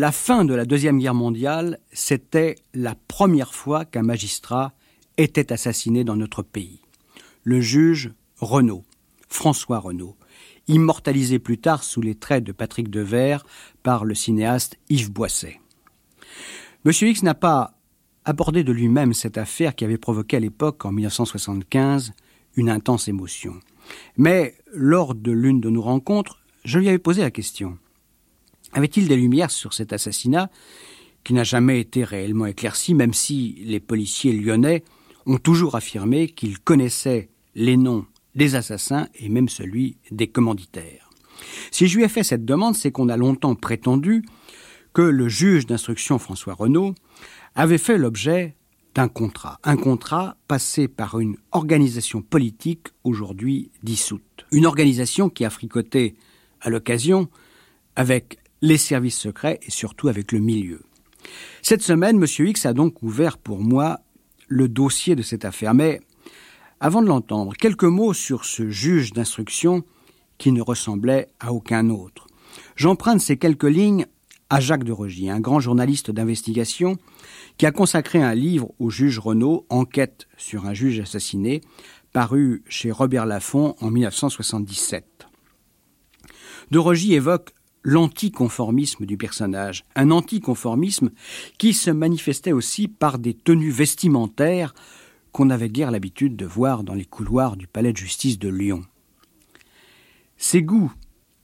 La fin de la Deuxième Guerre mondiale, c'était la première fois qu'un magistrat était assassiné dans notre pays. Le juge Renaud, François Renaud, immortalisé plus tard sous les traits de Patrick Devers par le cinéaste Yves Boisset. Monsieur X n'a pas abordé de lui-même cette affaire qui avait provoqué à l'époque, en 1975, une intense émotion. Mais lors de l'une de nos rencontres, je lui avais posé la question. Avait-il des lumières sur cet assassinat qui n'a jamais été réellement éclairci, même si les policiers lyonnais ont toujours affirmé qu'ils connaissaient les noms des assassins et même celui des commanditaires? Si je lui ai fait cette demande, c'est qu'on a longtemps prétendu que le juge d'instruction François Renaud avait fait l'objet d'un contrat, un contrat passé par une organisation politique aujourd'hui dissoute, une organisation qui a fricoté à l'occasion avec les services secrets et surtout avec le milieu. Cette semaine, M. X a donc ouvert pour moi le dossier de cette affaire. Mais avant de l'entendre, quelques mots sur ce juge d'instruction qui ne ressemblait à aucun autre. J'emprunte ces quelques lignes à Jacques de Rogy, un grand journaliste d'investigation qui a consacré un livre au juge Renaud, Enquête sur un juge assassiné, paru chez Robert Laffont en 1977. De Rogy évoque l'anticonformisme du personnage, un anticonformisme qui se manifestait aussi par des tenues vestimentaires qu'on n'avait guère l'habitude de voir dans les couloirs du palais de justice de Lyon. Ces goûts,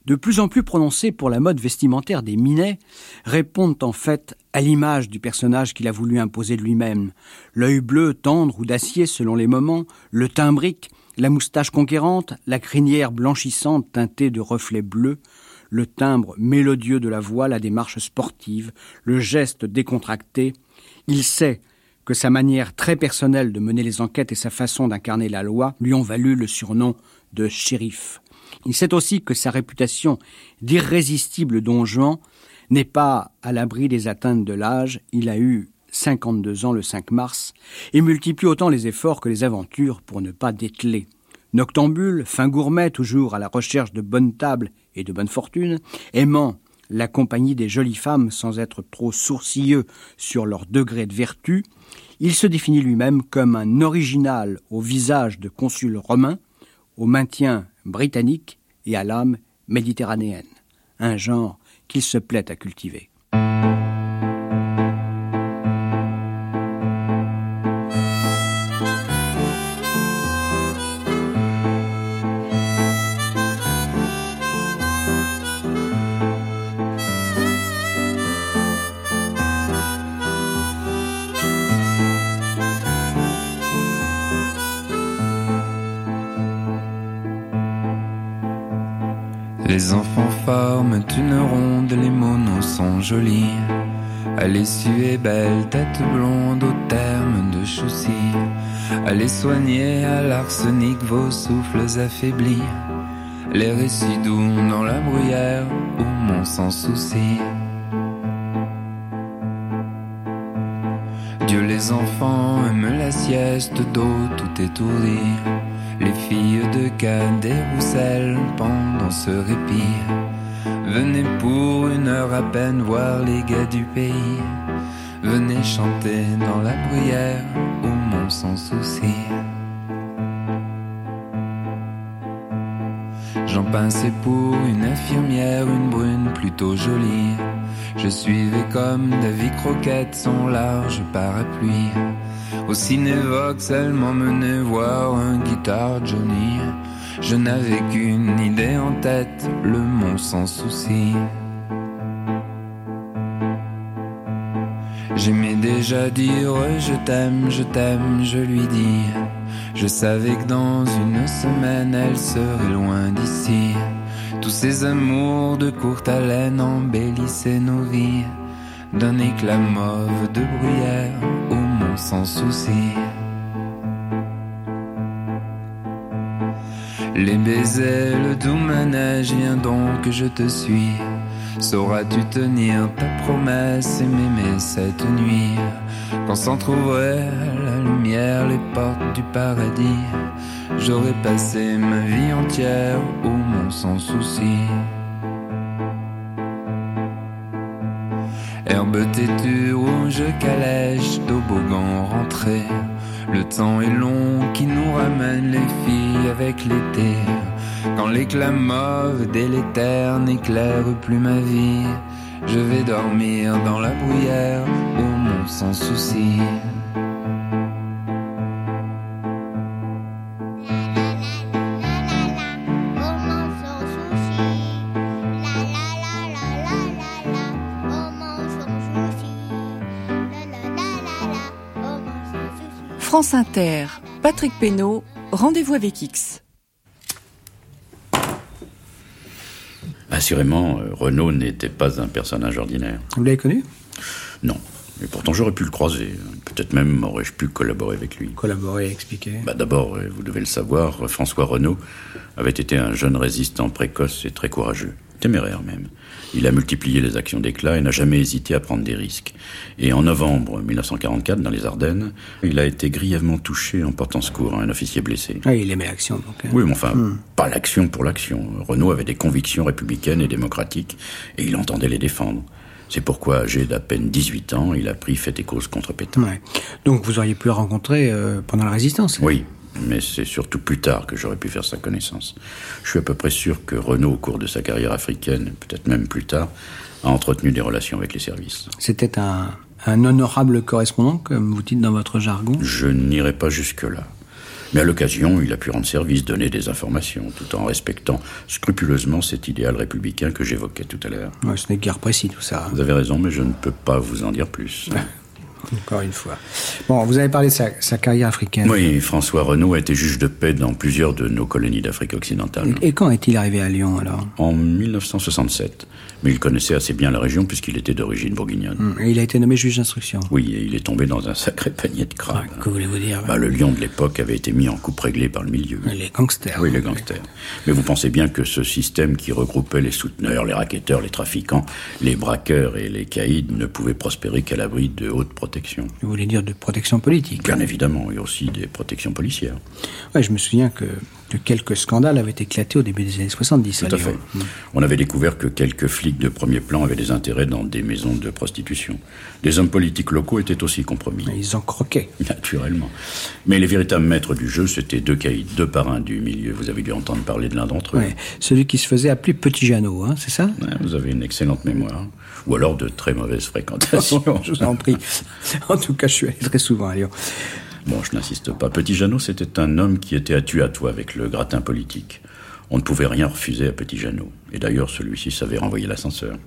de plus en plus prononcés pour la mode vestimentaire des Minets, répondent en fait à l'image du personnage qu'il a voulu imposer lui-même. L'œil bleu, tendre ou d'acier selon les moments, le timbrique, la moustache conquérante, la crinière blanchissante teintée de reflets bleus, le timbre mélodieux de la voix, la démarche sportive, le geste décontracté. Il sait que sa manière très personnelle de mener les enquêtes et sa façon d'incarner la loi lui ont valu le surnom de shérif. Il sait aussi que sa réputation d'irrésistible don Juan n'est pas à l'abri des atteintes de l'âge. Il a eu 52 ans le 5 mars et multiplie autant les efforts que les aventures pour ne pas dételer. Noctambule, fin gourmet toujours à la recherche de bonnes tables et de bonne fortune, aimant la compagnie des jolies femmes sans être trop sourcilleux sur leur degré de vertu, il se définit lui-même comme un original au visage de consul romain, au maintien britannique et à l'âme méditerranéenne, un genre qu'il se plaît à cultiver. Les enfants forment une ronde, les monos sont jolis. À l'issue belle, tête blonde au terme de choussy. Allez soigner à l'arsenic vos souffles affaiblis. Les récits doux dans la bruyère, où mon sans souci. Dieu les enfants aiment la sieste d'eau tout étourdi. Les filles de Cadet Roussel pendant ce répit Venez pour une heure à peine voir les gars du pays. Venez chanter dans la bruyère au mont sans souci. J'en pinçais pour une infirmière, une brune plutôt jolie. Je suivais comme David Croquette son large parapluie au cinévox, elle m'emmenait voir un guitare Johnny. Je n'avais qu'une idée en tête, le mont sans souci. J'aimais déjà dire je t'aime, je t'aime, je lui dis. Je savais que dans une semaine elle serait loin d'ici. Tous ces amours de courte haleine embellissaient nos vies d'un éclat mauve de bruyère sans souci. Les baisers, le doux manège, viens donc je te suis. Sauras-tu tenir ta promesse et m'aimer cette nuit? Quand s'entrouvraient la lumière, les portes du paradis, j'aurais passé ma vie entière au monde sans souci. Jambes têtues, rouge calèche, toboggan rentré. Le temps est long qui nous ramène les filles avec l'été. Quand l'éclat mauve délétère n'éclaire plus ma vie, je vais dormir dans la bruyère, au monde sans souci. France Inter, Patrick Pénaud, rendez-vous avec X. Assurément, euh, Renaud n'était pas un personnage ordinaire. Vous l'avez connu? Non. Et pourtant, j'aurais pu le croiser. Peut-être même aurais-je pu collaborer avec lui. Collaborer, expliquer bah, D'abord, euh, vous devez le savoir, François Renaud avait été un jeune résistant précoce et très courageux, téméraire même. Il a multiplié les actions d'éclat et n'a jamais hésité à prendre des risques. Et en novembre 1944, dans les Ardennes, il a été grièvement touché en portant secours à un officier blessé. Ah, il aimait l'action, donc. Hein. Oui, mais enfin, hmm. pas l'action pour l'action. Renaud avait des convictions républicaines et démocratiques, et il entendait les défendre. C'est pourquoi, âgé d'à peine 18 ans, il a pris fait et cause contre Pétain. Donc vous auriez pu le rencontrer euh, pendant la résistance Oui, mais c'est surtout plus tard que j'aurais pu faire sa connaissance. Je suis à peu près sûr que Renaud, au cours de sa carrière africaine, peut-être même plus tard, a entretenu des relations avec les services. C'était un, honorable correspondant, comme vous dites dans votre jargon Je n'irai pas jusque-là. Mais à l'occasion, il a pu rendre service, donner des informations, tout en respectant scrupuleusement cet idéal républicain que j'évoquais tout à l'heure. Ouais, ce n'est guère précis tout ça. Vous avez raison, mais je ne peux pas vous en dire plus. Encore une fois. Bon, vous avez parlé de sa, carrière africaine. Oui, François Renaud a été juge de paix dans plusieurs de nos colonies d'Afrique occidentale. Et quand est-il arrivé à Lyon alors? En 1967. Mais il connaissait assez bien la région puisqu'il était d'origine bourguignonne. Et il a été nommé juge d'instruction. Oui, et il est tombé dans un sacré panier de crabes. que voulez-vous dire? Bah, Le lion de l'époque avait été mis en coupe réglée par le milieu. Les gangsters. Oui, les gangsters. Mais vous pensez bien que ce système qui regroupait les souteneurs, les racketteurs, les trafiquants, les braqueurs et les caïds ne pouvait prospérer qu'à l'abri de haute protection. Vous voulez dire de protection politique Bien évidemment, et aussi des protections policières. Oui, je me souviens que que quelques scandales avaient éclaté au début des années 70. Tout à, fait. On avait découvert que quelques flics de premier plan avaient des intérêts dans des maisons de prostitution. Des hommes politiques locaux étaient aussi compromis. Ils en croquaient. Naturellement. Mais les véritables maîtres du jeu, c'était deux caïds, deux parrains du milieu. Vous avez dû entendre parler de l'un d'entre eux. Celui qui se faisait appeler Petit Jeannot, hein, c'est ça? Vous avez une excellente mémoire. Ou alors de très mauvaises fréquentations. je vous en prie. En tout cas, je suis allé très souvent à Lyon. Bon, je n'insiste pas. Petit Jeannot, c'était un homme qui était à tu à toi avec le gratin politique. On ne pouvait rien refuser à Petit Jeannot. Et d'ailleurs, celui-ci savait renvoyer l'ascenseur.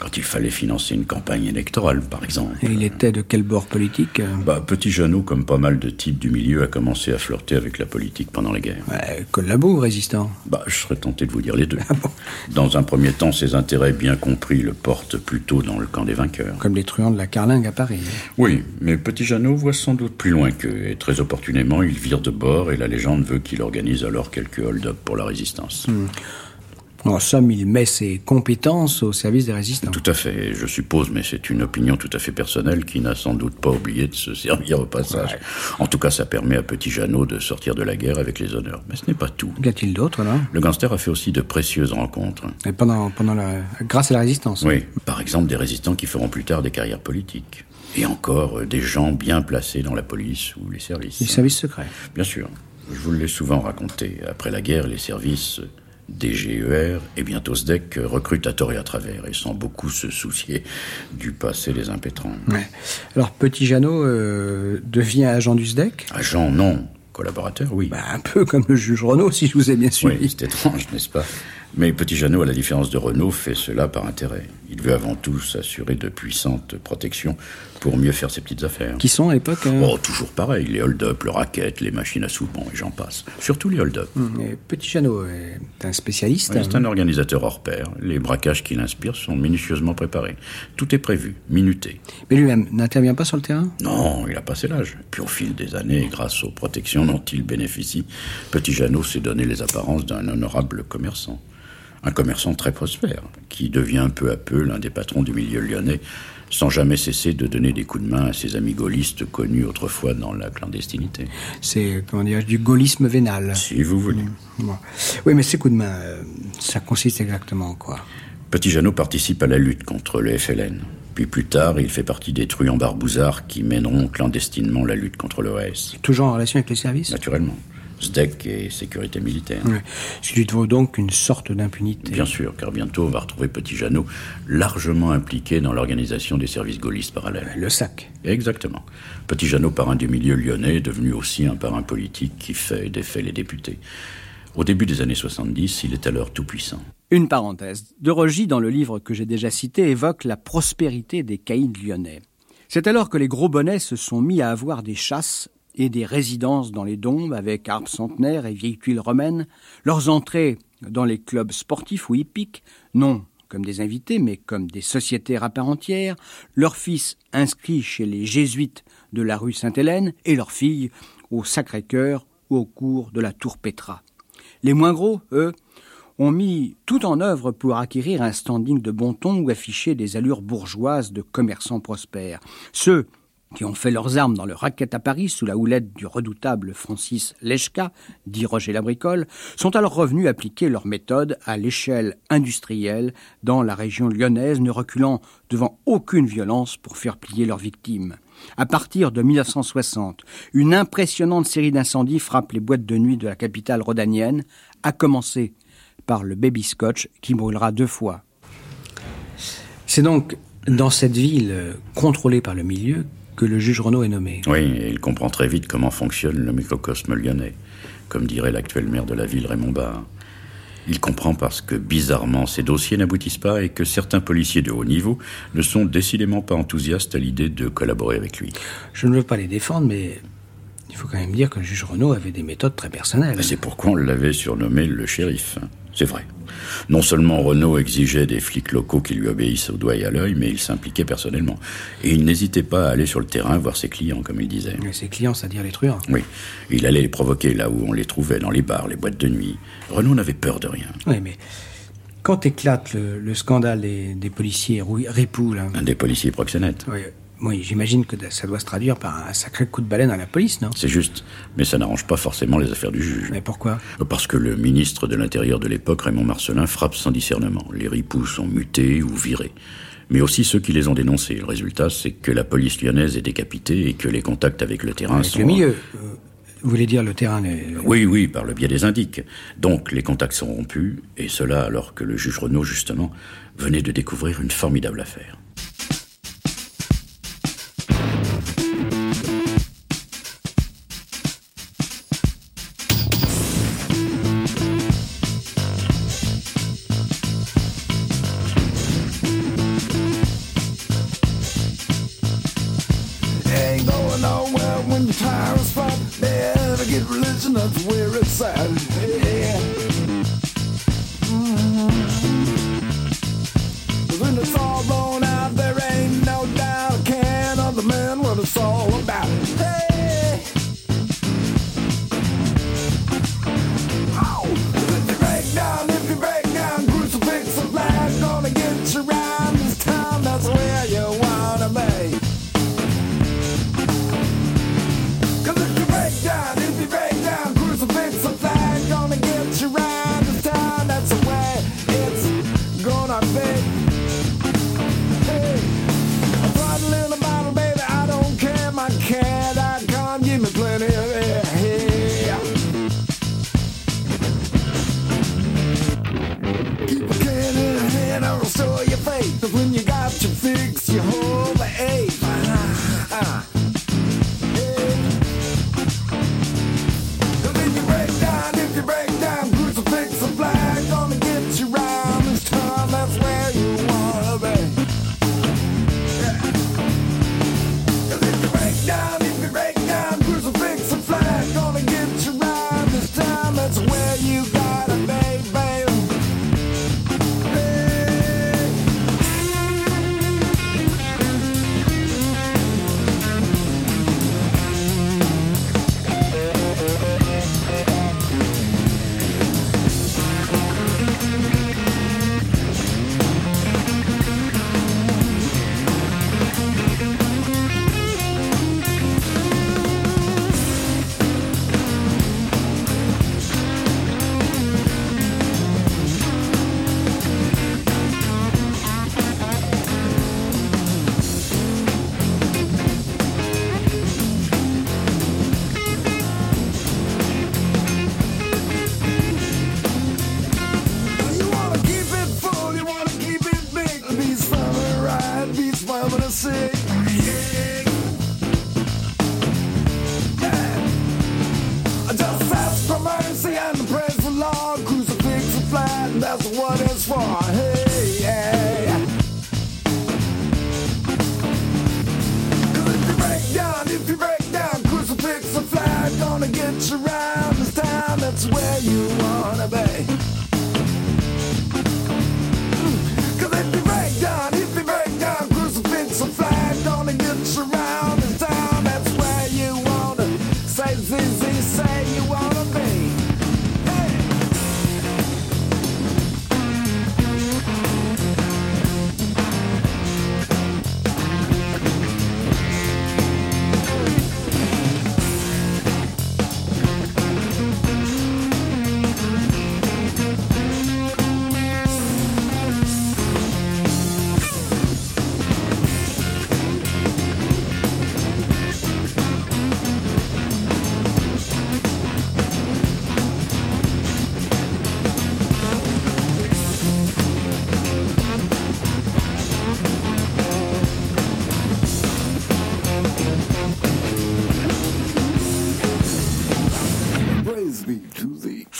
Quand il fallait financer une campagne électorale, par exemple. Et il était de quel bord politique bah, Petit Jeannot, comme pas mal de types du milieu, a commencé à flirter avec la politique pendant la guerre. Ouais, collabo résistant? Bah, Je serais tenté de vous dire les deux. Ah dans un premier temps, ses intérêts bien compris le portent plutôt dans le camp des vainqueurs. Comme les truands de la Carlingue à Paris. Oui, mais Petit Jeannot voit sans doute plus loin qu'eux. Et très opportunément, il vire de bord et la légende veut qu'il organise alors quelques hold-up pour la résistance. Hmm. En somme, il met ses compétences au service des résistants. Tout à fait, je suppose, mais c'est une opinion tout à fait personnelle qui n'a sans doute pas oublié de se servir au passage. En tout cas, ça permet à Petit Jeannot de sortir de la guerre avec les honneurs. Mais ce n'est pas tout. Qu'y a-t-il d'autre, là Le gangster a fait aussi de précieuses rencontres. Et pendant, pendant la... grâce à la résistance Oui, par exemple des résistants qui feront plus tard des carrières politiques. Et encore euh, des gens bien placés dans la police ou les services. Les services secrets Bien sûr. Je vous l'ai souvent raconté. Après la guerre, les services DGER et bientôt SDEC recrutent à tort et à travers et sans beaucoup se soucier du passé des impétrants. Alors Petit Jeannot euh, devient agent du SDEC Agent, non. Collaborateur, oui. Bah, un peu comme le juge Renault, si je vous ai bien suivi. Oui, c'est étrange, n'est-ce pas? Mais Petit Jeannot, à la différence de Renault, fait cela par intérêt. Il veut avant tout s'assurer de puissantes protections pour mieux faire ses petites affaires. Qui sont à l'époque hein Oh, toujours pareil, les hold-up, le racket, les machines à sous et j'en passe. Surtout les hold-up. Hum, Petit Jeannot est un spécialiste. c'est un organisateur hors pair. Les braquages qu'il inspire sont minutieusement préparés. Tout est prévu, minuté. Mais lui-même n'intervient pas sur le terrain? Non, il a passé l'âge. Puis au fil des années, grâce aux protections dont il bénéficie, Petit Jeannot s'est donné les apparences d'un honorable commerçant un commerçant très prospère, qui devient peu à peu l'un des patrons du milieu lyonnais, sans jamais cesser de donner des coups de main à ses amis gaullistes connus autrefois dans la clandestinité. C'est, comment dire, du gaullisme vénal. Si vous voulez. Mmh. Oui, mais ces coups de main, euh, ça consiste exactement en quoi? Petit Jeannot participe à la lutte contre le FLN. Puis plus tard, il fait partie des truands barbouzards qui mèneront clandestinement la lutte contre l'OAS. Toujours en relation avec les services? Naturellement. SDEC et sécurité militaire. Ouais. Ce qui lui vaut donc une sorte d'impunité. Bien sûr, car bientôt on va retrouver Petit Jeannot largement impliqué dans l'organisation des services gaullistes parallèles. Le sac. Exactement. Petit Jeannot, parrain du milieu lyonnais, est devenu aussi un parrain politique qui fait et défait les députés. Au début des années 70, il est alors tout puissant. Une parenthèse. De Rogy, dans le livre que j'ai déjà cité, évoque la prospérité des caïds lyonnais. C'est alors que les gros bonnets se sont mis à avoir des chasses et des résidences dans les dombes avec arbres centenaires et vieilles romaines, leurs entrées dans les clubs sportifs ou hippiques, non comme des invités, mais comme des sociétaires à part entière, leurs fils inscrits chez les jésuites de la rue Sainte-Hélène et leurs filles au Sacré-Cœur ou au cours de la Tour Petra. Les moins gros, eux, ont mis tout en œuvre pour acquérir un standing de bon ton ou afficher des allures bourgeoises de commerçants prospères. Ceux qui ont fait leurs armes dans le racket à Paris sous la houlette du redoutable Francis Lechka, dit Roger Labricole, sont alors revenus appliquer leur méthode à l'échelle industrielle dans la région lyonnaise, ne reculant devant aucune violence pour faire plier leurs victimes. À partir de 1960, une impressionnante série d'incendies frappe les boîtes de nuit de la capitale rhodanienne, à commencer par le baby scotch qui brûlera deux fois. C'est donc dans cette ville contrôlée par le milieu que le juge Renaud est nommé. Oui, et il comprend très vite comment fonctionne le microcosme lyonnais, comme dirait l'actuel maire de la ville, Raymond Barre. Il comprend parce que, bizarrement, ces dossiers n'aboutissent pas et que certains policiers de haut niveau ne sont décidément pas enthousiastes à l'idée de collaborer avec lui. Je ne veux pas les défendre, mais il faut quand même dire que le juge Renaud avait des méthodes très personnelles. C'est pourquoi on l'avait surnommé le shérif. C'est vrai. Non seulement Renault exigeait des flics locaux qui lui obéissent au doigt et à l'œil, mais il s'impliquait personnellement. Et il n'hésitait pas à aller sur le terrain voir ses clients, comme il disait. Mais ses clients, c'est-à-dire les truands Oui. Il allait les provoquer là où on les trouvait, dans les bars, les boîtes de nuit. Renault n'avait peur de rien. Oui, mais quand éclate le, le scandale des, des policiers ripoux, là... Un des policiers proxénètes. Oui, oui, j'imagine que ça doit se traduire par un sacré coup de baleine à la police, non? C'est juste, mais ça n'arrange pas forcément les affaires du juge. Mais pourquoi? Parce que le ministre de l'Intérieur de l'époque, Raymond Marcelin, frappe sans discernement. Les ripoux sont mutés ou virés. Mais aussi ceux qui les ont dénoncés. Le résultat, c'est que la police lyonnaise est décapitée et que les contacts avec le terrain avec sont... le milieu vous voulez dire le terrain Oui, oui, par le biais des indiques. Donc les contacts sont rompus, et cela alors que le juge Renaud, justement, venait de découvrir une formidable affaire.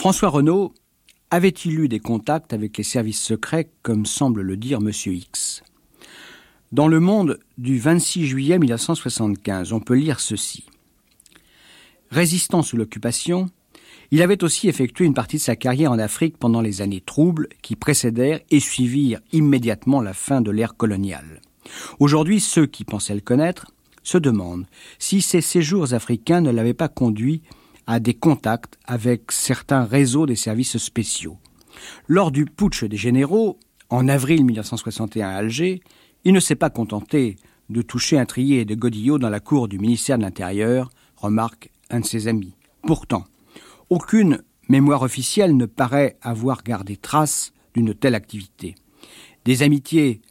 François Renaud avait-il eu des contacts avec les services secrets, comme semble le dire M. X? Dans le monde du 26 juillet 1975, on peut lire ceci. Résistant sous l'occupation, il avait aussi effectué une partie de sa carrière en Afrique pendant les années troubles qui précédèrent et suivirent immédiatement la fin de l'ère coloniale. Aujourd'hui, ceux qui pensaient le connaître se demandent si ces séjours africains ne l'avaient pas conduit à des contacts avec certains réseaux des services spéciaux. Lors du putsch des généraux, en avril 1961 à Alger, il ne s'est pas contenté de toucher un trier de godillots dans la cour du ministère de l'Intérieur, remarque un de ses amis. Pourtant, aucune mémoire officielle ne paraît avoir gardé trace d'une telle activité. Des amitiés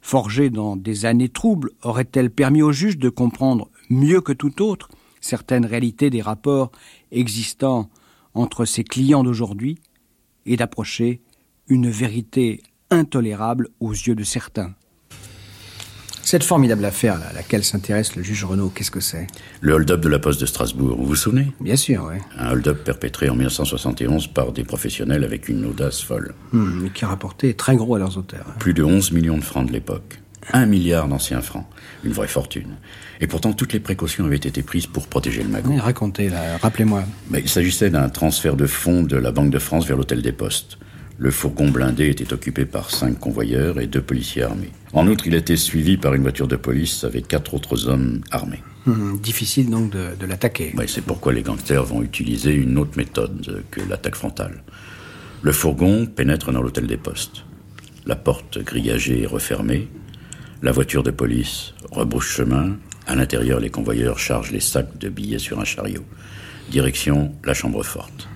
forgées dans des années troubles auraient-elles permis aux juges de comprendre mieux que tout autre certaines réalités des rapports existant entre ses clients d'aujourd'hui et d'approcher une vérité intolérable aux yeux de certains. Cette formidable affaire à laquelle s'intéresse le juge Renaud, qu'est-ce que c'est? Le hold-up de la poste de Strasbourg, vous vous souvenez? Bien sûr, oui. Un hold-up perpétré en 1971 par des professionnels avec une audace folle. Hmm, qui rapportait très gros à leurs auteurs. Plus de 11 millions de francs de l'époque. Un milliard d'anciens francs. Une vraie fortune. Et pourtant, toutes les précautions avaient été prises pour protéger le magot. Oui, racontez, rappelez-moi. Mais il s'agissait d'un transfert de fonds de la Banque de France vers l'hôtel des Postes. Le fourgon blindé était occupé par cinq convoyeurs et deux policiers armés. En outre, il était suivi par une voiture de police avec quatre autres hommes armés. Hmm, difficile donc de, de l'attaquer. C'est pourquoi les gangsters vont utiliser une autre méthode que l'attaque frontale. Le fourgon pénètre dans l'hôtel des Postes. La porte grillagée est refermée. La voiture de police rebrouche chemin. À l'intérieur, les convoyeurs chargent les sacs de billets sur un chariot. Direction la chambre forte.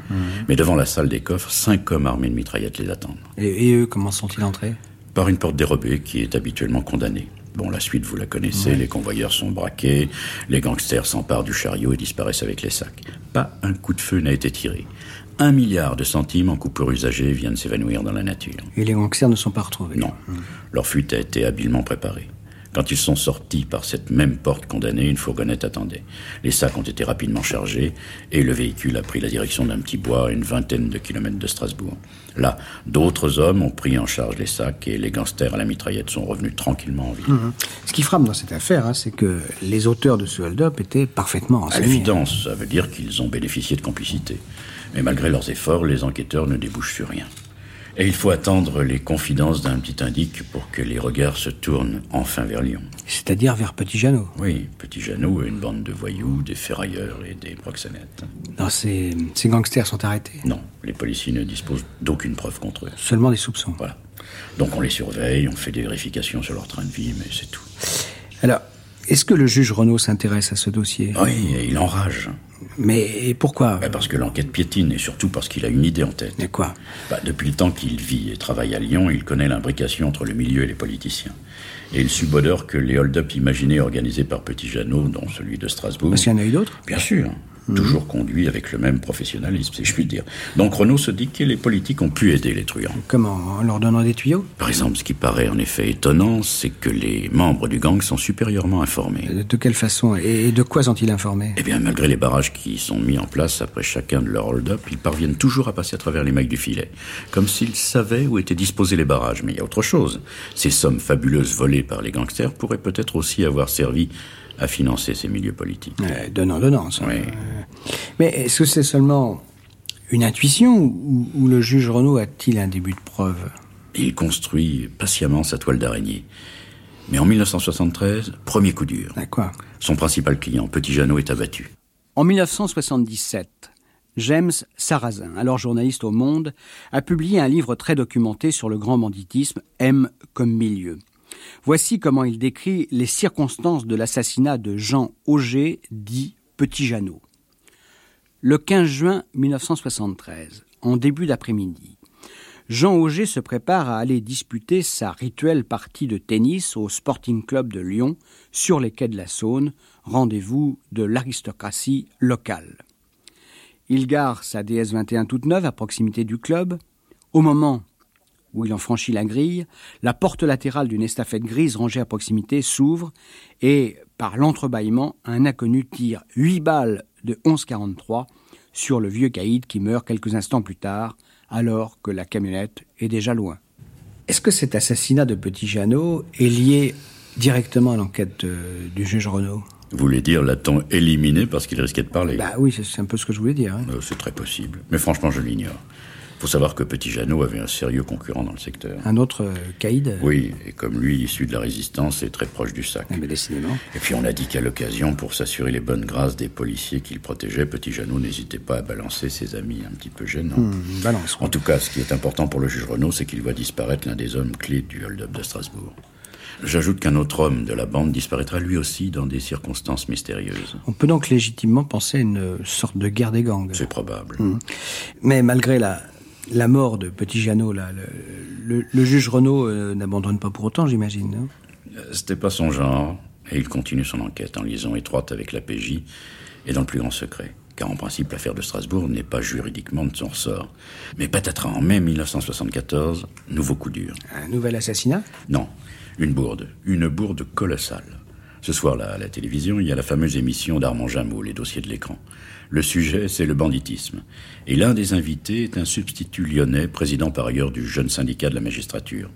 Mais devant la salle des coffres, cinq hommes armés de mitraillettes les attendent. Et, et eux, comment sont-ils entrés? Par une porte dérobée qui est habituellement condamnée. Bon, la suite, vous la connaissez, les convoyeurs sont braqués, les gangsters s'emparent du chariot et disparaissent avec les sacs. Pas un coup de feu n'a été tiré. Un milliard de centimes en coupure usagée viennent s'évanouir dans la nature. Et les gangsters ne sont pas retrouvés Non, leur fuite a été habilement préparée. Quand ils sont sortis par cette même porte condamnée, une fourgonnette attendait. Les sacs ont été rapidement chargés et le véhicule a pris la direction d'un petit bois à une vingtaine de kilomètres de Strasbourg. Là, d'autres hommes ont pris en charge les sacs et les gangsters à la mitraillette sont revenus tranquillement en ville. Mhm. Ce qui frappe dans cette affaire, hein, c'est que les auteurs de ce hold-up étaient parfaitement À renseignés. l'évidence, ça veut dire qu'ils ont bénéficié de complicité. Mais malgré leurs efforts, les enquêteurs ne débouchent sur rien. Et il faut attendre les confidences d'un petit indique pour que les regards se tournent enfin vers Lyon. C'est-à-dire vers Petit Jeannot. Oui, Petit Jeannot et une bande de voyous, des ferrailleurs et des proxénètes. Non, ces, ces gangsters sont arrêtés. Non, les policiers ne disposent d'aucune preuve contre eux. Seulement des soupçons. Voilà. Donc on les surveille, on fait des vérifications sur leur train de vie, mais c'est tout. Alors, est-ce que le juge Renaud s'intéresse à ce dossier? Oui, il enrage. Mais pourquoi? Bah, parce que l'enquête piétine, et surtout parce qu'il a une idée en tête. Mais quoi? Bah, depuis le temps qu'il vit et travaille à Lyon, il connaît l'imbrication entre le milieu et les politiciens. Et il subodore que les hold-up imaginés organisés par Petit Jeannot, dont celui de Strasbourg... Parce qu'il y en a eu d'autres? Bien sûr. Toujours conduit avec le même professionnalisme, si je puis dire. Donc Renault se dit que les politiques ont pu aider les truands. Comment En leur donnant des tuyaux? Par exemple, ce qui paraît en effet étonnant, c'est que les membres du gang sont supérieurement informés. De, de quelle façon? Et de quoi sont-ils informés? Eh bien, malgré les barrages qui sont mis en place après chacun de leurs hold-up, ils parviennent toujours à passer à travers les mailles du filet, comme s'ils savaient où étaient disposés les barrages. Mais il y a autre chose. Ces sommes fabuleuses volées par les gangsters pourraient peut-être aussi avoir servi à financer ces milieux politiques. Euh, Donnant, donnant. ça. Oui. Euh, Mais est-ce que c'est seulement une intuition ou, ou le juge Renaud a-t-il un début de preuve? Il construit patiemment sa toile d'araignée. Mais en 1973, premier coup dur. Quoi Son principal client, Petit Jeannot, est abattu. En 1977, James Sarrazin, alors journaliste au Monde, a publié un livre très documenté sur le grand banditisme, M comme milieu. Voici comment il décrit les circonstances de l'assassinat de Jean Auger, dit Petit Jeannot. Le 15 juin 1973, en début d'après-midi, Jean Auger se prépare à aller disputer sa rituelle partie de tennis au Sporting Club de Lyon sur les quais de la Saône, rendez-vous de l'aristocratie locale. Il gare sa DS-21 toute neuve à proximité du club. Au moment où il en franchit la grille, la porte latérale d'une estafette grise rangée à proximité s'ouvre et, par l'entrebâillement, un inconnu tire huit balles de 11,43 sur le vieux caïd qui meurt quelques instants plus tard, alors que la camionnette est déjà loin. Est-ce que cet assassinat de Petit Jeannot est lié directement à l'enquête euh, du juge Renaud? Vous voulez dire, l'a-t-on éliminé parce qu'il risquait de parler? Bah oui, c'est- c'est un peu ce que je voulais dire. hein. Euh, C'est très possible. Mais franchement, je l'ignore. Faut savoir que Petit Jeannot avait un sérieux concurrent dans le secteur. Un autre euh, caïd? Oui, et comme lui, issu de la résistance, est très proche du sac. Ah, mais décidément. Et puis on a dit qu'à l'occasion, pour s'assurer les bonnes grâces des policiers qu'il protégeait, Petit Jeannot n'hésitait pas à balancer ses amis un petit peu gênants. Hmm, balance. En tout cas, ce qui est important pour le juge Renault, c'est qu'il voit disparaître l'un des hommes clés du hold-up de Strasbourg. J'ajoute qu'un autre homme de la bande disparaîtra lui aussi dans des circonstances mystérieuses. On peut donc légitimement penser à une sorte de guerre des gangs. C'est probable. Mais malgré la, la mort de Petit Jeannot, là, le, le- le juge Renaud euh, n'abandonne pas pour autant, j'imagine. non Euh, C'était pas son genre, et il continue son enquête en liaison étroite avec la PJ et dans le plus grand secret. Car en principe, l'affaire de Strasbourg n'est pas juridiquement de son ressort. Mais patatras, en mai 1974, nouveau coup dur. Un nouvel assassinat? Non, une bourde. Une bourde colossale. Ce soir-là, à la télévision, il y a la fameuse émission d'Armand Jameau, Les dossiers de l'écran. Le sujet, c'est le banditisme. Et l'un des invités est un substitut lyonnais, président par ailleurs du jeune syndicat de la magistrature.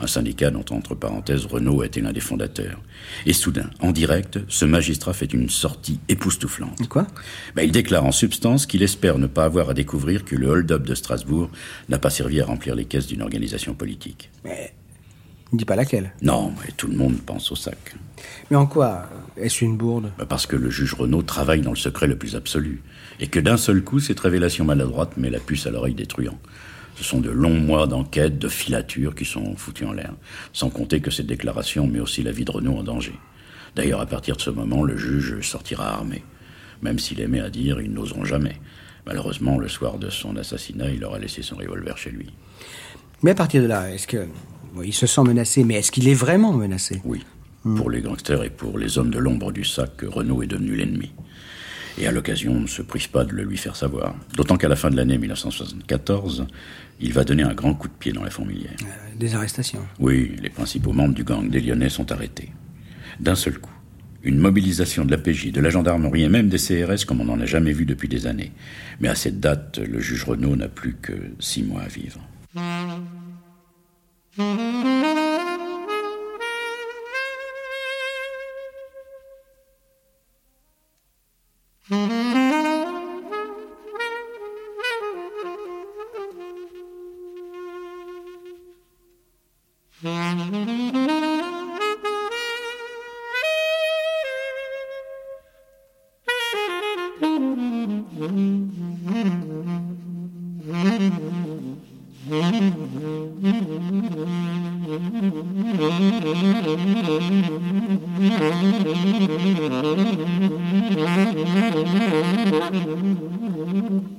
Un syndicat dont, entre parenthèses, Renault a été l'un des fondateurs. Et soudain, en direct, ce magistrat fait une sortie époustouflante. Quoi? Ben, il déclare en substance qu'il espère ne pas avoir à découvrir que le hold-up de Strasbourg n'a pas servi à remplir les caisses d'une organisation politique. Mais ne dis pas laquelle? Non, mais tout le monde pense au sac. Mais en quoi Est-ce une bourde? Bah, Parce que le juge Renaud travaille dans le secret le plus absolu. Et que d'un seul coup, cette révélation maladroite met la puce à l'oreille des truands. Ce sont de longs mois d'enquête, de filature qui sont foutus en l'air. Sans compter que cette déclaration met aussi la vie de Renaud en danger. D'ailleurs, à partir de ce moment, le juge sortira armé. Même s'il aimait à dire, ils n'oseront jamais. Malheureusement, le soir de son assassinat, il aura laissé son revolver chez lui. Mais à partir de là, est-ce que. bon, il se sent menacé, mais est-ce qu'il est vraiment menacé? Oui, pour les gangsters et pour les hommes de l'ombre du sac, Renaud est devenu l'ennemi. Et à l'occasion, on ne se prive pas de le lui faire savoir. D'autant qu'à la fin de l'année 1974, il va donner un grand coup de pied dans la fourmilière. Euh, Des arrestations. Oui, les principaux membres du gang des Lyonnais sont arrêtés. D'un seul coup. Une mobilisation de la PJ, de la gendarmerie et même des CRS comme on n'en a jamais vu depuis des années. Mais à cette date, le juge Renaud n'a plus que six mois à vivre. Mm-hmm. Mm-hmm.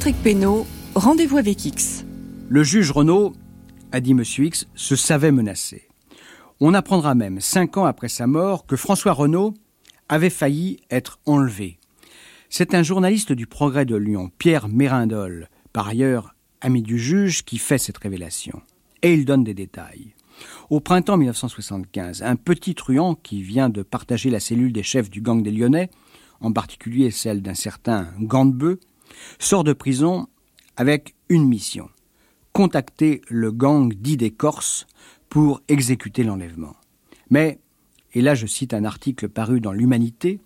Patrick Pénaud, rendez-vous avec X. Le juge Renaud, a dit M. X, se savait menacé. On apprendra même, cinq ans après sa mort, que François Renaud avait failli être enlevé. C'est un journaliste du Progrès de Lyon, Pierre Mérindol, par ailleurs ami du juge, qui fait cette révélation. Et il donne des détails. Au printemps 1975, un petit truand qui vient de partager la cellule des chefs du gang des Lyonnais, en particulier celle d'un certain Gantebeu, sort de prison avec une mission contacter le gang dit des Corses pour exécuter l'enlèvement. Mais, et là je cite un article paru dans l'Humanité,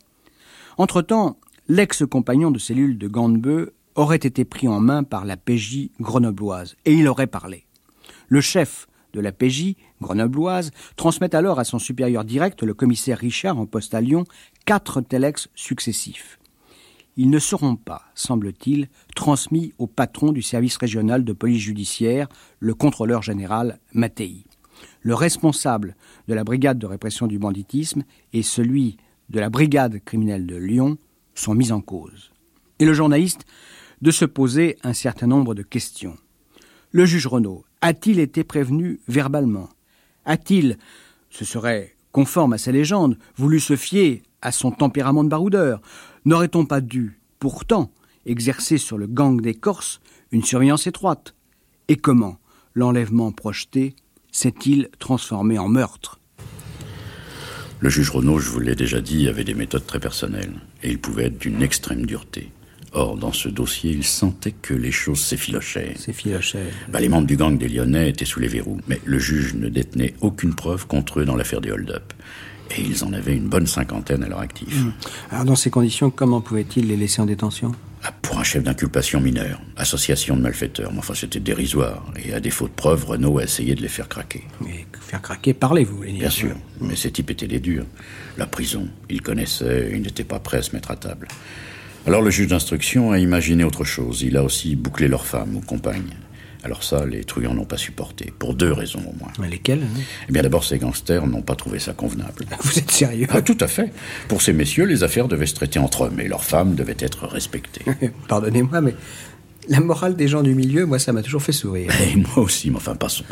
entre-temps, l'ex-compagnon de cellule de Gantebeu aurait été pris en main par la PJ grenobloise et il aurait parlé. Le chef de la PJ grenobloise transmet alors à son supérieur direct, le commissaire Richard en poste à Lyon, quatre telex successifs. Ils ne seront pas, semble-t-il, transmis au patron du service régional de police judiciaire, le contrôleur général Mattei. Le responsable de la brigade de répression du banditisme et celui de la brigade criminelle de Lyon sont mis en cause. Et le journaliste de se poser un certain nombre de questions. Le juge Renaud a-t-il été prévenu verbalement? A-t-il, ce serait conforme à sa légende, voulu se fier à son tempérament de baroudeur N'aurait-on pas dû, pourtant, exercer sur le gang des Corses une surveillance étroite? Et comment l'enlèvement projeté s'est-il transformé en meurtre? Le juge Renaud, je vous l'ai déjà dit, avait des méthodes très personnelles, et il pouvait être d'une extrême dureté. Or, dans ce dossier, il sentait que les choses s'effilochaient. S'effilochaient. Bah, les membres du gang des Lyonnais étaient sous les verrous, mais le juge ne détenait aucune preuve contre eux dans l'affaire des hold-up. Et ils en avaient une bonne cinquantaine à leur actif. Mmh. Alors, dans ces conditions, comment pouvait-il les laisser en détention? Ah, Pour un chef d'inculpation mineur, association de malfaiteurs, mais enfin c'était dérisoire. Et à défaut de preuves, Renault a essayé de les faire craquer. Mais faire craquer, parlez, vous voulez dire Bien sûr, mais ces types étaient des durs. La prison, ils connaissaient, ils n'étaient pas prêts à se mettre à table. Alors le juge d'instruction a imaginé autre chose. Il a aussi bouclé leurs femmes ou compagnes. Alors ça, les truands n'ont pas supporté, pour deux raisons au moins. Mais lesquelles hein? Eh bien d'abord, ces gangsters n'ont pas trouvé ça convenable. Vous êtes sérieux? Ah, tout à fait. Pour ces messieurs, les affaires devaient se traiter entre hommes et leurs femmes devaient être respectées. Pardonnez-moi, mais la morale des gens du milieu, moi, ça m'a toujours fait sourire. Et moi aussi, mais enfin, passons.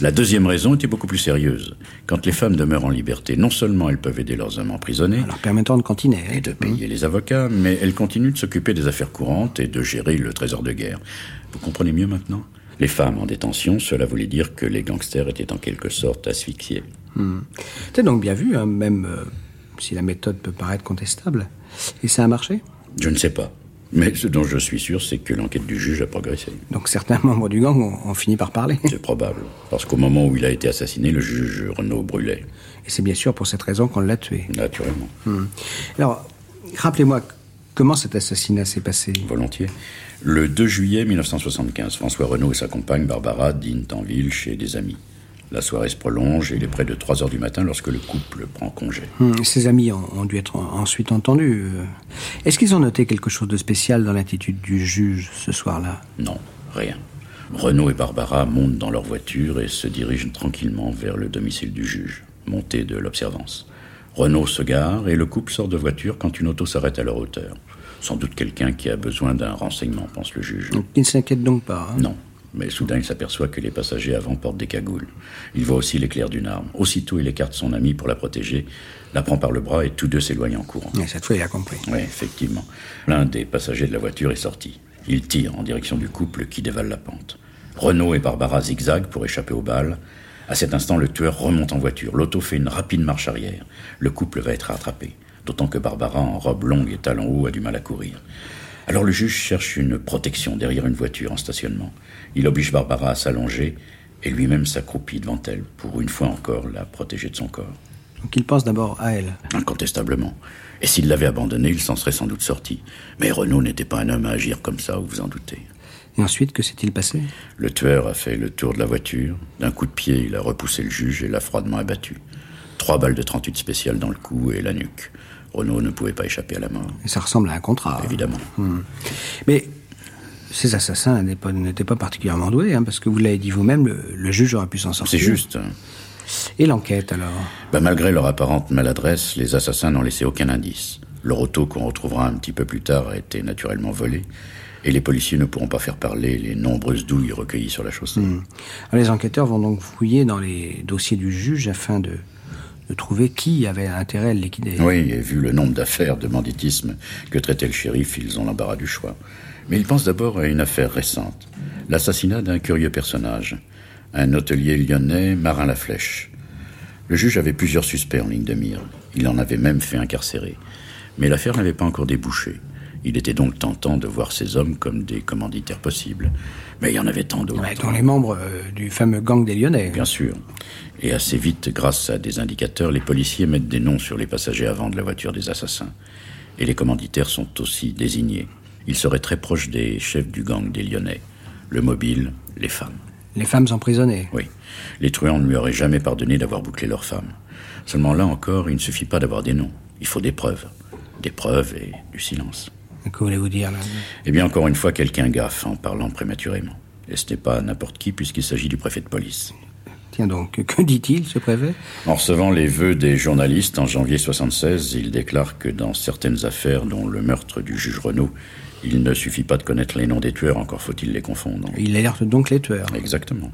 La deuxième raison était beaucoup plus sérieuse. Quand les femmes demeurent en liberté, non seulement elles peuvent aider leurs hommes emprisonnés, Alors permettant de cantiner. hein. et de payer les avocats, mais elles continuent de s'occuper des affaires courantes et de gérer le trésor de guerre. Vous comprenez mieux maintenant? Les femmes en détention, cela voulait dire que les gangsters étaient en quelque sorte asphyxiés. C'est donc bien vu, hein, même euh, si la méthode peut paraître contestable. Et ça a marché? Je ne sais pas. Mais ce dont je suis sûr, c'est que l'enquête du juge a progressé. Donc certains membres du gang ont, ont fini par parler. C'est probable. Parce qu'au moment où il a été assassiné, le juge Renaud brûlait. Et c'est bien sûr pour cette raison qu'on l'a tué. Naturellement. Alors, rappelez-moi comment cet assassinat s'est passé. Volontiers. Le 2 juillet 1975, François Renaud et sa compagne Barbara dînent en ville chez des amis. La soirée se prolonge et il est près de 3 heures du matin lorsque le couple prend congé. Hum, Ses amis ont, dû être en- ensuite entendus. euh. Est-ce qu'ils ont noté quelque chose de spécial dans l'attitude du juge ce soir-là? Non, rien. Renaud et Barbara montent dans leur voiture et se dirigent tranquillement vers le domicile du juge, monté de l'observance. Renaud se gare et le couple sort de voiture quand une auto s'arrête à leur hauteur. Sans doute quelqu'un qui a besoin d'un renseignement, pense le juge. Donc, Ils ne s'inquiètent donc pas. hein Non, mais soudain il s'aperçoit que les passagers avant portent des cagoules. Il voit aussi l'éclair d'une arme. Aussitôt il écarte son ami pour la protéger, la prend par le bras et tous deux s'éloignent en courant. Mais cette fois, il a compris. Oui, effectivement. L'un des passagers de la voiture est sorti. Il tire en direction du couple qui dévale la pente. Renaud et Barbara zigzaguent pour échapper aux balles. À cet instant, le tueur remonte en voiture. L'auto fait une rapide marche arrière. Le couple va être rattrapé. D'autant que Barbara, en robe longue et talons hauts, a du mal à courir. Alors le juge cherche une protection derrière une voiture en stationnement. Il oblige Barbara à s'allonger et lui-même s'accroupit devant elle pour une fois encore la protéger de son corps. Donc il pense d'abord à elle. Incontestablement. Et s'il l'avait abandonné, il s'en serait sans doute sorti. Mais Renaud n'était pas un homme à agir comme ça, vous vous en doutez. Et ensuite, que s'est-il passé? Le tueur a fait le tour de la voiture. D'un coup de pied, il a repoussé le juge et l'a froidement abattu. Trois balles de 38 spéciales dans le cou et la nuque. Renaud ne pouvait pas échapper à la mort, Et ça ressemble à un contrat. évidemment. Mais ces assassins n'étaient pas, particulièrement doués, hein, parce que vous l'avez dit vous-même, le, le juge aurait pu s'en sortir. C'est juste. Et l'enquête, alors? Bah, malgré leur apparente maladresse, les assassins n'ont laissé aucun indice. Leur auto, qu'on retrouvera un petit peu plus tard, a été naturellement volée. Et les policiers ne pourront pas faire parler les nombreuses douilles recueillies sur la chaussée. Hmm. Les enquêteurs vont donc fouiller dans les dossiers du juge afin de, de trouver qui avait intérêt à le liquider. Oui, et vu le nombre d'affaires de banditisme que traitait le shérif, ils ont l'embarras du choix. Mais ils pensent d'abord à une affaire récente. L'assassinat d'un curieux personnage. Un hôtelier lyonnais, Marin Laflèche. Le juge avait plusieurs suspects en ligne de mire. Il en avait même fait incarcérer. Mais l'affaire n'avait pas encore débouché. Il était donc tentant de voir ces hommes comme des commanditaires possibles. Mais il y en avait tant d'autres. Dont les membres euh, du fameux gang des Lyonnais. Bien sûr. Et assez vite, grâce à des indicateurs, les policiers mettent des noms sur les passagers avant de la voiture des assassins. Et les commanditaires sont aussi désignés. Ils seraient très proches des chefs du gang des Lyonnais. Le mobile, les femmes. Les femmes emprisonnées. Oui. Les truands ne lui auraient jamais pardonné d'avoir bouclé leurs femmes. Seulement là encore, il ne suffit pas d'avoir des noms. Il faut des preuves. Des preuves et du silence. Que voulez-vous dire là Eh bien, encore une fois, quelqu'un gaffe en parlant prématurément. Et ce n'est pas n'importe qui, puisqu'il s'agit du préfet de police. Tiens donc, que dit-il, ce préfet En recevant les vœux des journalistes en janvier 76, il déclare que dans certaines affaires, dont le meurtre du juge Renaud, il ne suffit pas de connaître les noms des tueurs, encore faut-il les confondre. Il alerte donc les tueurs. Exactement.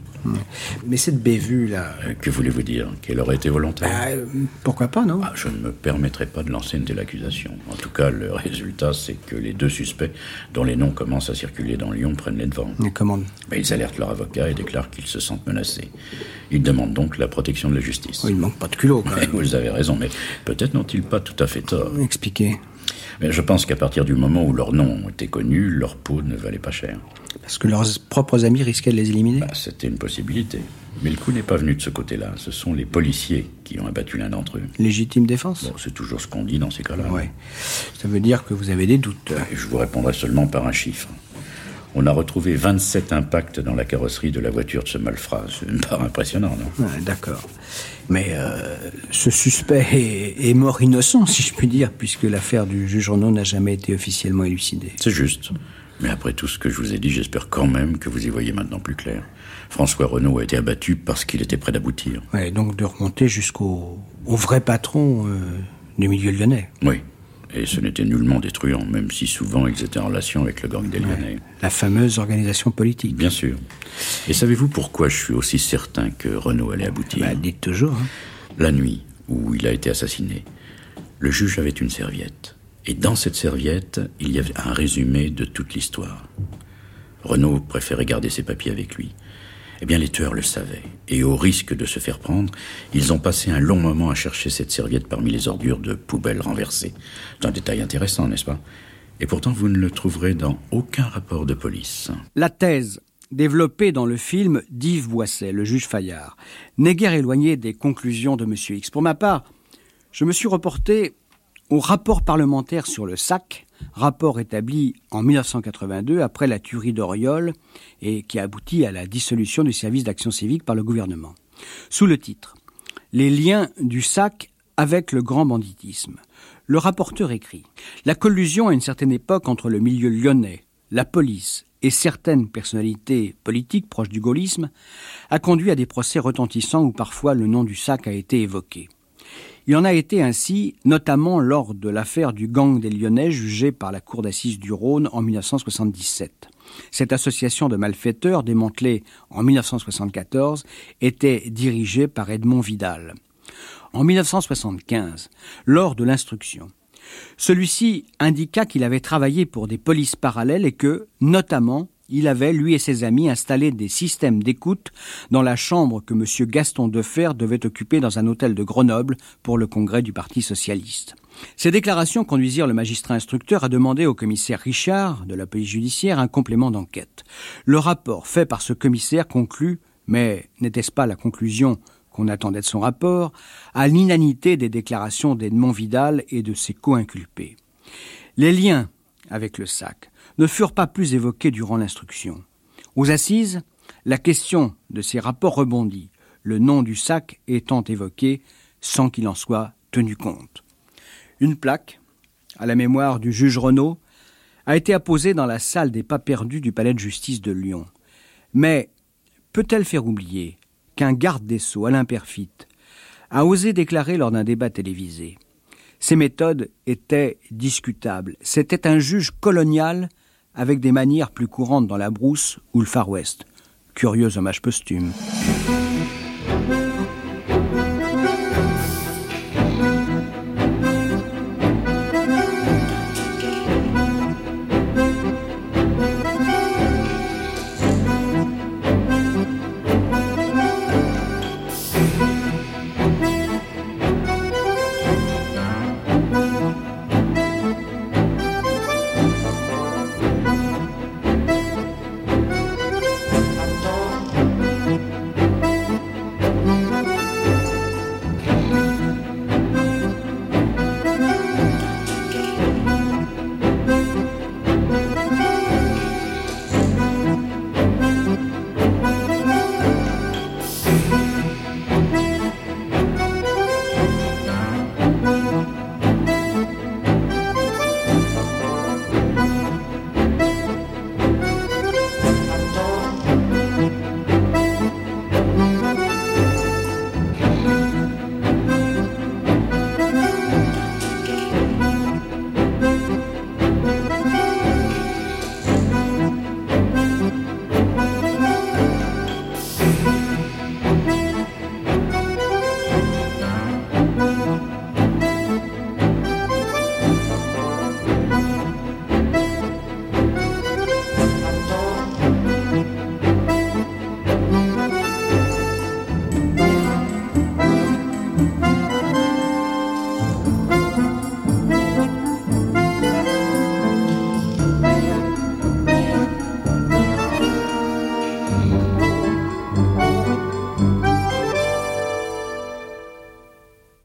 Mais cette bévue, là, Euh, Que voulez-vous dire? Qu'elle aurait été volontaire? Bah, euh, pourquoi pas, non? Ah, Je ne me permettrai pas de lancer une telle accusation. En tout cas, le résultat, c'est que les deux suspects, dont les noms commencent à circuler dans Lyon, prennent les devants. Mais comment Mais ils alertent leur avocat et déclarent qu'ils se sentent menacés. Ils demandent donc la protection de la justice. Oh, Il manque pas de culot, quand même. Vous avez raison, mais peut-être n'ont-ils pas tout à fait tort. Expliquez. Mais je pense qu'à partir du moment où leurs noms ont été connus, leur peau ne valait pas cher. Parce que leurs propres amis risquaient de les éliminer Bah, C'était une possibilité. Mais le coup n'est pas venu de ce côté-là. Ce sont les policiers qui ont abattu l'un d'entre eux. Légitime défense Bon, c'est toujours ce qu'on dit dans ces cas-là. Ouais. Ça veut dire que vous avez des doutes. Et je vous répondrai seulement par un chiffre. On a retrouvé 27 impacts dans la carrosserie de la voiture de ce malfrat. C'est pas impressionnant, non Ouais, D'accord. Mais euh, ce suspect est, est mort innocent, si je puis dire, puisque l'affaire du juge Renaud n'a jamais été officiellement élucidée. C'est juste. Mais après tout ce que je vous ai dit, j'espère quand même que vous y voyez maintenant plus clair. François Renaud a été abattu parce qu'il était prêt d'aboutir. Ouais, donc de remonter jusqu'au au vrai patron euh, du milieu lyonnais. Oui. Et ce n'était nullement des truands, même si souvent ils étaient en relation avec le gang des Lyonnais. La fameuse organisation politique. Bien sûr. Et savez-vous pourquoi je suis aussi certain que Renaud allait aboutir Bah, dites toujours. hein. La nuit où il a été assassiné, le juge avait une serviette. Et dans cette serviette, il y avait un résumé de toute l'histoire. Renaud préférait garder ses papiers avec lui. Eh bien, les tueurs le savaient. Et au risque de se faire prendre, ils ont passé un long moment à chercher cette serviette parmi les ordures de poubelles renversées. C'est un détail intéressant, n'est-ce pas? Et pourtant, vous ne le trouverez dans aucun rapport de police. La thèse développée dans le film d'Yves Boisset, le juge Fayard, n'est guère éloignée des conclusions de M. X. Pour ma part, je me suis reporté au rapport parlementaire sur le SAC, rapport établi en 1982 après la tuerie d'Oriol et qui a abouti à la dissolution du service d'action civique par le gouvernement. Sous le titre Les liens du SAC avec le grand banditisme. Le rapporteur écrit La collusion à une certaine époque entre le milieu lyonnais, la police et certaines personnalités politiques proches du gaullisme a conduit à des procès retentissants où parfois le nom du SAC a été évoqué. Il en a été ainsi, notamment lors de l'affaire du gang des Lyonnais jugée par la Cour d'assises du Rhône en 1977. Cette association de malfaiteurs, démantelée en 1974, était dirigée par Edmond Vidal. En 1975, lors de l'instruction, celui-ci indiqua qu'il avait travaillé pour des polices parallèles et que, notamment, il avait, lui et ses amis, installé des systèmes d'écoute dans la chambre que M. Gaston Defer devait occuper dans un hôtel de Grenoble pour le congrès du Parti socialiste. Ces déclarations conduisirent le magistrat instructeur à demander au commissaire Richard de la police judiciaire un complément d'enquête. Le rapport fait par ce commissaire conclut, mais n'était-ce pas la conclusion qu'on attendait de son rapport, à l'inanité des déclarations d'Edmond Vidal et de ses co-inculpés. Les liens avec le SAC ne furent pas plus évoqués durant l'instruction. Aux assises, la question de ces rapports rebondit, le nom du SAC étant évoqué sans qu'il en soit tenu compte. Une plaque, à la mémoire du juge Renaud, a été apposée dans la salle des pas perdus du palais de justice de Lyon. Mais peut-elle faire oublier qu'un garde des Sceaux, Alain Perfit, a osé déclarer lors d'un débat télévisé Ces méthodes étaient discutables. C'était un juge colonial avec des manières plus courantes dans la brousse ou le Far West. Curieux hommage posthume.